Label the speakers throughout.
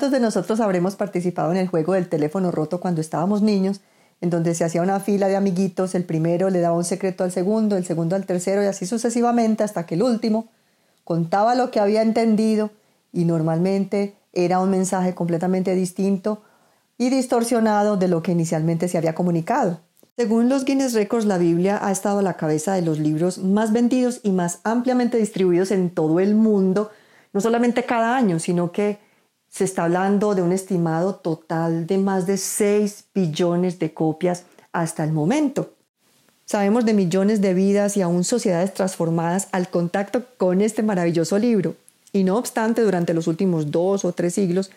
Speaker 1: ¿Cuántos de nosotros habremos participado en el juego del teléfono roto cuando estábamos niños, en donde se hacía una fila de amiguitos, el primero le daba un secreto al segundo, el segundo al tercero y así sucesivamente hasta que el último contaba lo que había entendido y normalmente era un mensaje completamente distinto y distorsionado de lo que inicialmente se había comunicado. Según los Guinness Records, la Biblia ha estado a la cabeza de los libros más vendidos y más ampliamente distribuidos en todo el mundo, no solamente cada año, sino que se está hablando de un estimado total de más de 6 billones de copias hasta el momento. Sabemos de millones de vidas y aún sociedades transformadas al contacto con este maravilloso libro. Y no obstante, durante los últimos dos o tres siglos,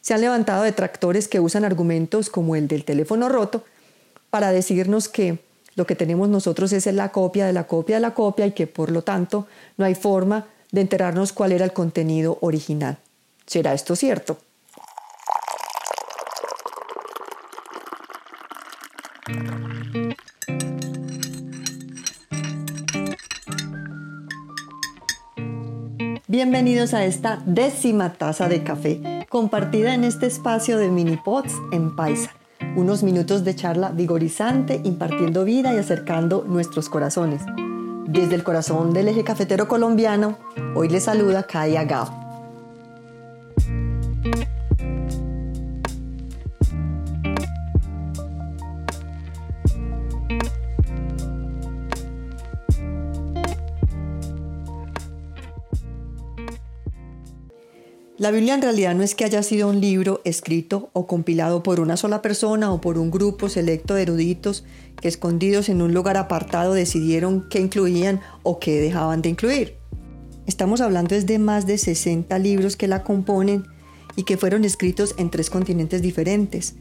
Speaker 1: se han levantado detractores que usan argumentos como el del teléfono roto para decirnos que lo que tenemos nosotros es la copia de la copia de la copia y que por lo tanto no hay forma de enterarnos cuál era el contenido original. ¿Será esto cierto? Bienvenidos a esta décima taza de café, compartida en este espacio de mini pots en Paisa. Unos minutos de charla vigorizante, impartiendo vida y acercando nuestros corazones. Desde el corazón del eje cafetero colombiano, hoy les saluda Kaya Gao. La Biblia en realidad no es que haya sido un libro escrito o compilado por una sola persona o por un grupo selecto de eruditos que escondidos en un lugar apartado decidieron qué incluían o qué dejaban de incluir. Estamos hablando de más de 60 libros que la componen y que fueron escritos en tres continentes diferentes,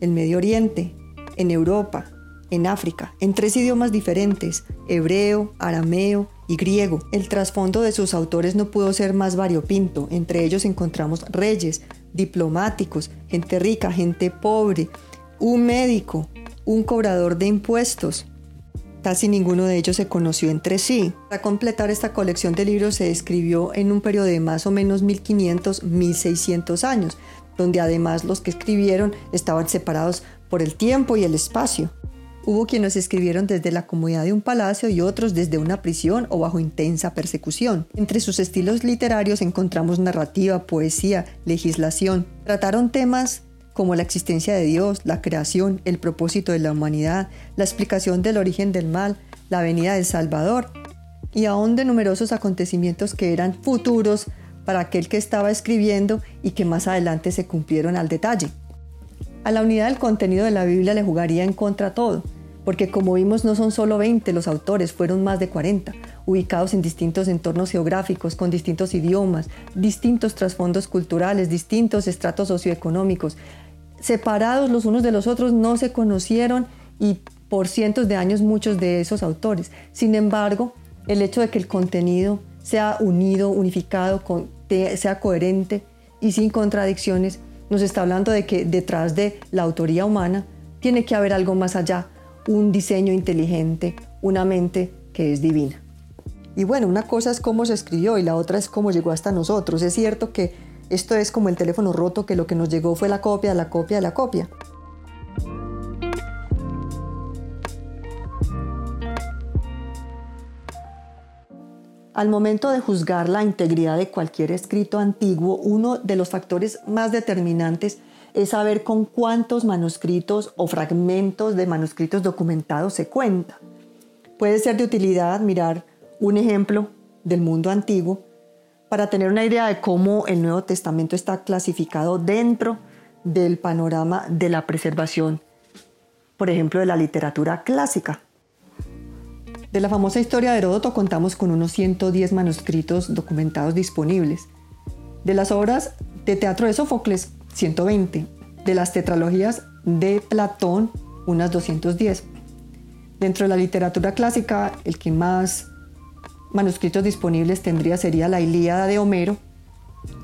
Speaker 1: el Medio Oriente, en Europa, en África, en tres idiomas diferentes, hebreo, arameo y griego. El trasfondo de sus autores no pudo ser más variopinto. Entre ellos encontramos reyes, diplomáticos, gente rica, gente pobre, un médico, un cobrador de impuestos. Casi ninguno de ellos se conoció entre sí. Para completar esta colección de libros se escribió en un periodo de más o menos 1500-1600 años, donde además los que escribieron estaban separados por el tiempo y el espacio. Hubo quienes escribieron desde la comodidad de un palacio y otros desde una prisión o bajo intensa persecución. Entre sus estilos literarios encontramos narrativa, poesía, legislación. Trataron temas como la existencia de Dios, la creación, el propósito de la humanidad, la explicación del origen del mal, la venida del Salvador y aún de numerosos acontecimientos que eran futuros para aquel que estaba escribiendo y que más adelante se cumplieron al detalle. A la unidad del contenido de la Biblia le jugaría en contra todo porque como vimos no son solo 20 los autores, fueron más de 40, ubicados en distintos entornos geográficos, con distintos idiomas, distintos trasfondos culturales, distintos estratos socioeconómicos. Separados los unos de los otros, no se conocieron y por cientos de años muchos de esos autores. Sin embargo, el hecho de que el contenido sea unido, unificado, sea coherente y sin contradicciones, nos está hablando de que detrás de la autoría humana tiene que haber algo más allá, un diseño inteligente, una mente que es divina. Y bueno, una cosa es cómo se escribió y la otra es cómo llegó hasta nosotros. Es cierto que esto es como el teléfono roto, que lo que nos llegó fue la copia, la copia, la copia. Al momento de juzgar la integridad de cualquier escrito antiguo, uno de los factores más determinantes es saber con cuántos manuscritos o fragmentos de manuscritos documentados se cuenta. Puede ser de utilidad mirar un ejemplo del mundo antiguo para tener una idea de cómo el Nuevo Testamento está clasificado dentro del panorama de la preservación, por ejemplo, de la literatura clásica. De la famosa historia de Heródoto contamos con unos 110 manuscritos documentados disponibles. De las obras de teatro de Sófocles 120. De las tetralogías de Platón, unas 210. Dentro de la literatura clásica, el que más manuscritos disponibles tendría sería la Ilíada de Homero.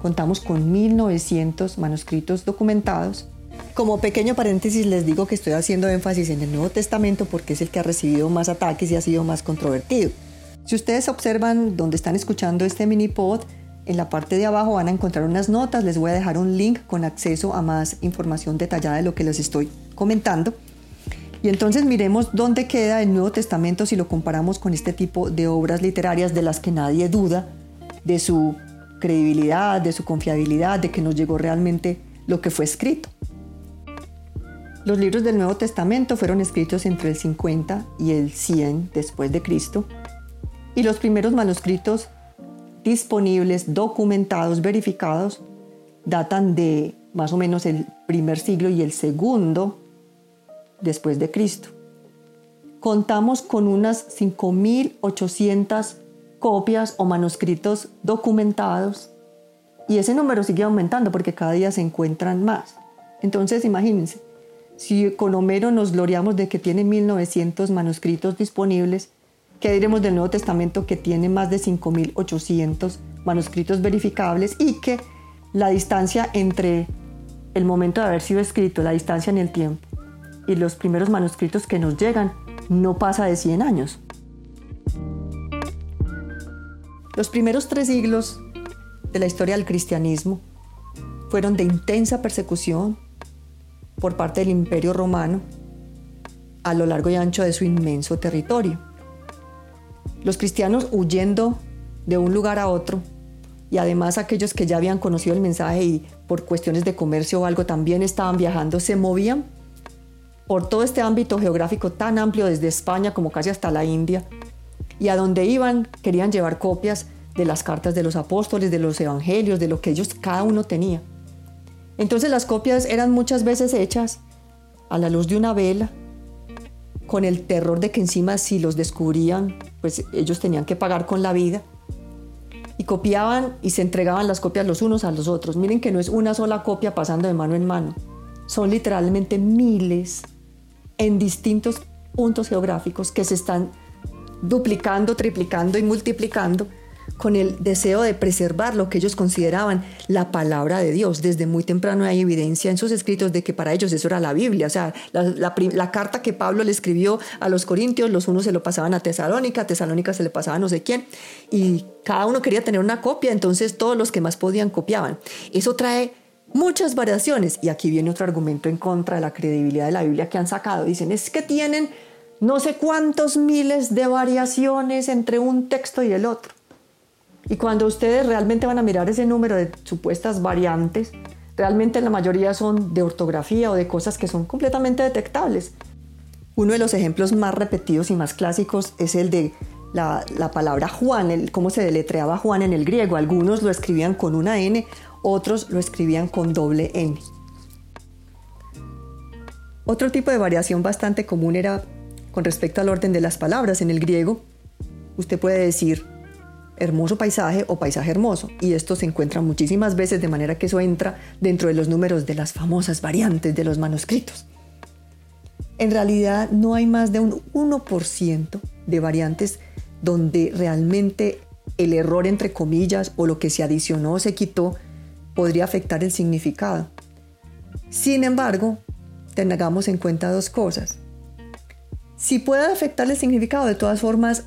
Speaker 1: Contamos con 1900 manuscritos documentados. Como pequeño paréntesis les digo que estoy haciendo énfasis en el Nuevo Testamento porque es el que ha recibido más ataques y ha sido más controvertido. Si ustedes observan donde están escuchando este mini pod, en la parte de abajo van a encontrar unas notas, les voy a dejar un link con acceso a más información detallada de lo que les estoy comentando. Y entonces miremos dónde queda el Nuevo Testamento si lo comparamos con este tipo de obras literarias de las que nadie duda de su credibilidad, de su confiabilidad, de que nos llegó realmente lo que fue escrito. Los libros del Nuevo Testamento fueron escritos entre el 50 y el 100 después de Cristo y los primeros manuscritos disponibles, documentados, verificados, datan de más o menos el primer siglo y el segundo después de Cristo. Contamos con unas 5.800 copias o manuscritos documentados y ese número sigue aumentando porque cada día se encuentran más. Entonces imagínense, si con Homero nos gloriamos de que tiene 1900 manuscritos disponibles, ¿qué diremos del Nuevo Testamento que tiene más de 5800 manuscritos verificables y que la distancia entre el momento de haber sido escrito, la distancia en el tiempo y los primeros manuscritos que nos llegan no pasa de 100 años? Los primeros tres siglos de la historia del cristianismo fueron de intensa persecución por parte del imperio romano a lo largo y ancho de su inmenso territorio. Los cristianos huyendo de un lugar a otro y además aquellos que ya habían conocido el mensaje y por cuestiones de comercio o algo también estaban viajando, se movían por todo este ámbito geográfico tan amplio desde España como casi hasta la India y a donde iban querían llevar copias de las cartas de los apóstoles, de los evangelios, de lo que ellos cada uno tenía. Entonces las copias eran muchas veces hechas a la luz de una vela, con el terror de que encima si los descubrían, pues ellos tenían que pagar con la vida. Y copiaban y se entregaban las copias los unos a los otros. Miren que no es una sola copia pasando de mano en mano. Son literalmente miles en distintos puntos geográficos que se están duplicando, triplicando y multiplicando con el deseo de preservar lo que ellos consideraban la palabra de Dios. Desde muy temprano hay evidencia en sus escritos de que para ellos eso era la Biblia. O sea, la, carta que Pablo le escribió a los corintios, los unos se lo pasaban a Tesalónica, a Tesalónica se le pasaba a no sé quién, y cada uno quería tener una copia, entonces todos los que más podían copiaban. Eso trae muchas variaciones, y aquí viene otro argumento en contra de la credibilidad de la Biblia que han sacado. Dicen, es que tienen no sé cuántos miles de variaciones entre un texto y el otro. Y cuando ustedes realmente van a mirar ese número de supuestas variantes, realmente la mayoría son de ortografía o de cosas que son completamente detectables. Uno de los ejemplos más repetidos y más clásicos es el de la, palabra Juan, el, cómo se deletreaba Juan en el griego. Algunos lo escribían con una N, otros lo escribían con doble N. Otro tipo de variación bastante común era con respecto al orden de las palabras en el griego. Usted puede decir hermoso paisaje o paisaje hermoso. Y esto se encuentra muchísimas veces de manera que eso entra dentro de los números de las famosas variantes de los manuscritos. En realidad no hay más de un 1% de variantes donde realmente el error entre comillas o lo que se adicionó o se quitó podría afectar el significado. Sin embargo, tengamos en cuenta dos cosas. Si puede afectar el significado, de todas formas,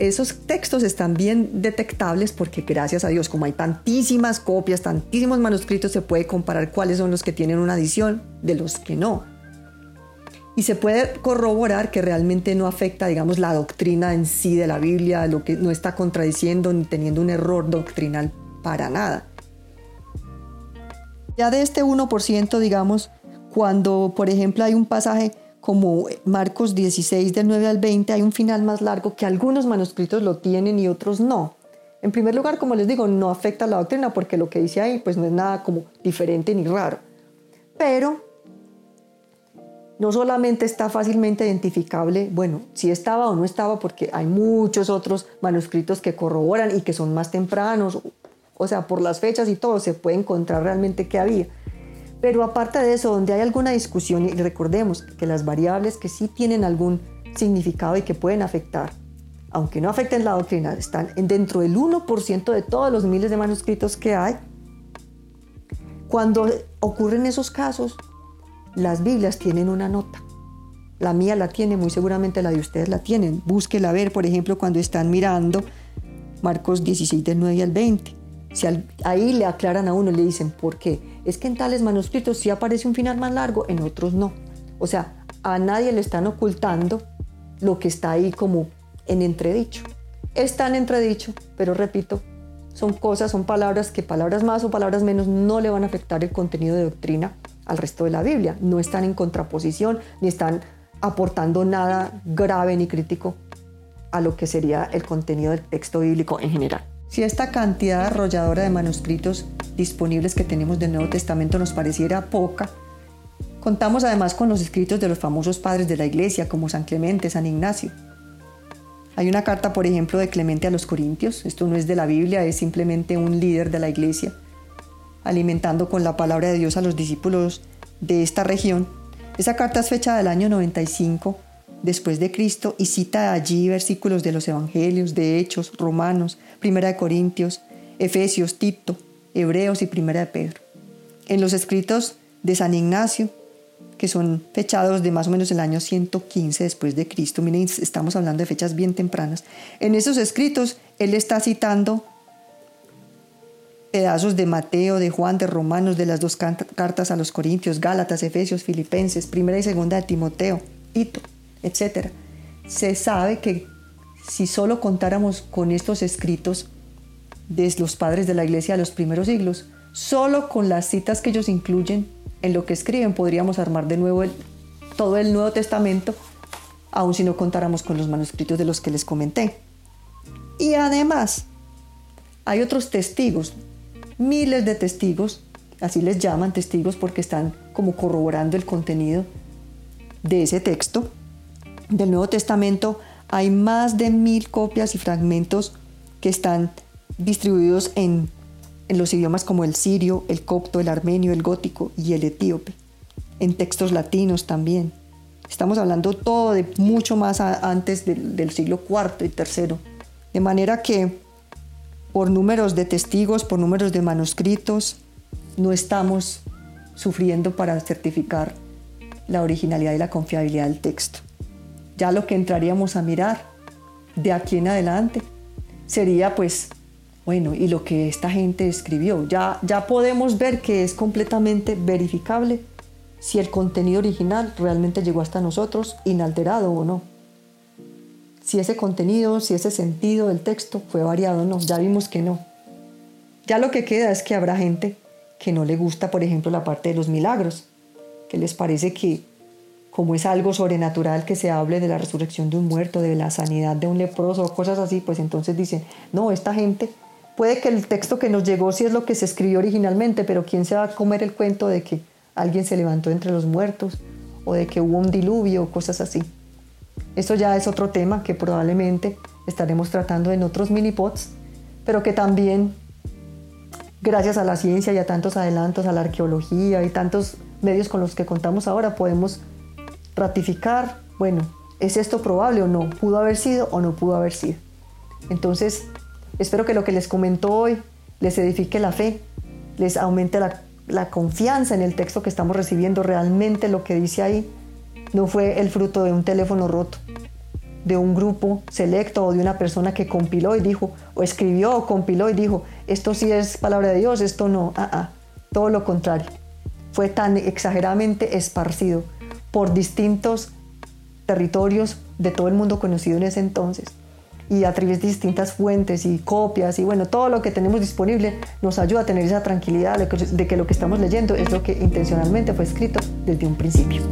Speaker 1: esos textos están bien detectables porque gracias a Dios, como hay tantísimas copias, tantísimos manuscritos, se puede comparar cuáles son los que tienen una adición de los que no. Y se puede corroborar que realmente no afecta, digamos, la doctrina en sí de la Biblia, lo que no está contradiciendo ni teniendo un error doctrinal para nada. Ya de este 1%, digamos, cuando por ejemplo hay un pasaje como Marcos 16 del 9 al 20, hay un final más largo que algunos manuscritos lo tienen y otros no. En primer lugar, como les digo, no afecta a la doctrina porque lo que dice ahí pues no es nada como diferente ni raro. Pero no solamente está fácilmente identificable, bueno, si estaba o no estaba, porque hay muchos otros manuscritos que corroboran y que son más tempranos, o sea, por las fechas y todo, se puede encontrar realmente qué había. Pero aparte de eso, donde hay alguna discusión, y recordemos que las variables que sí tienen algún significado y que pueden afectar, aunque no afecten la doctrina, están dentro del 1% de todos los miles de manuscritos que hay. Cuando ocurren esos casos, las Biblias tienen una nota. La mía la tiene, muy seguramente la de ustedes la tienen. Búsquela ver, por ejemplo, cuando están mirando Marcos 16 del 9 al 20. Si ahí le aclaran a uno, le dicen, ¿por qué? Es que en tales manuscritos sí aparece un final más largo, en otros no. O sea, a nadie le están ocultando lo que está ahí como en entredicho. Está en entredicho, pero repito, son cosas, son palabras que palabras más o palabras menos no le van a afectar el contenido de doctrina al resto de la Biblia. No están en contraposición ni están aportando nada grave ni crítico a lo que sería el contenido del texto bíblico en general. Si esta cantidad arrolladora de manuscritos disponibles que tenemos del Nuevo Testamento nos pareciera poca, contamos además con los escritos de los famosos padres de la Iglesia como San Clemente, San Ignacio. Hay una carta, por ejemplo, de Clemente a los Corintios, esto no es de la Biblia, es simplemente un líder de la Iglesia, alimentando con la palabra de Dios a los discípulos de esta región. Esa carta es fecha del año 95 después de Cristo y cita allí versículos de los Evangelios, de Hechos, Romanos, Primera de Corintios, Efesios, Tito, Hebreos y Primera de Pedro. En los escritos de San Ignacio, que son fechados de más o menos el año 115 después de Cristo, miren, estamos hablando de fechas bien tempranas, en esos escritos él está citando pedazos de Mateo, de Juan, de Romanos, de las dos cartas a los Corintios, Gálatas, Efesios, Filipenses, primera y segunda de Timoteo, Tito etc. Se sabe que si solo contáramos con estos escritos de los padres de la iglesia de los primeros siglos, solo con las citas que ellos incluyen en lo que escriben podríamos armar de nuevo todo el Nuevo Testamento, aun si no contáramos con los manuscritos de los que les comenté. Y además, hay otros testigos, miles de testigos, así les llaman testigos porque están como corroborando el contenido de ese texto, del Nuevo Testamento hay más de mil copias y fragmentos que están distribuidos en, los idiomas como el sirio, el copto, el armenio, el gótico y el etíope, en textos latinos también. Estamos hablando todo de mucho más antes del siglo IV y III. De manera que por números de testigos, por números de manuscritos, no estamos sufriendo para certificar la originalidad y la confiabilidad del texto ya lo que entraríamos a mirar de aquí en adelante sería pues, bueno, y lo que esta gente escribió. Ya, ya podemos ver que es completamente verificable si el contenido original realmente llegó hasta nosotros inalterado o no. Si ese contenido, si ese sentido del texto fue variado o no. Ya vimos que no. Ya lo que queda es que habrá gente que no le gusta, por ejemplo, la parte de los milagros, que les parece que como es algo sobrenatural que se hable de la resurrección de un muerto, de la sanidad de un leproso, cosas así, pues entonces dicen, no, esta gente, puede que el texto que nos llegó sí es lo que se escribió originalmente, pero ¿quién se va a comer el cuento de que alguien se levantó entre los muertos o de que hubo un diluvio cosas así? Eso ya es otro tema que probablemente estaremos tratando en otros mini pods, pero que también, gracias a la ciencia y a tantos adelantos, a la arqueología y tantos medios con los que contamos ahora, podemos ratificar, bueno, ¿es esto probable o no? ¿Pudo haber sido o no pudo haber sido? Entonces, espero que lo que les comentó hoy les edifique la fe, les aumente la, la confianza en el texto que estamos recibiendo. Realmente lo que dice ahí no fue el fruto de un teléfono roto, de un grupo selecto o de una persona que compiló y dijo, o escribió o compiló y dijo, esto sí es palabra de Dios, esto no, ah, ah, todo lo contrario. Fue tan exageradamente esparcido por distintos territorios de todo el mundo conocido en ese entonces y a través de distintas fuentes y copias y bueno, todo lo que tenemos disponible nos ayuda a tener esa tranquilidad de que, lo que estamos leyendo es lo que intencionalmente fue escrito desde un principio.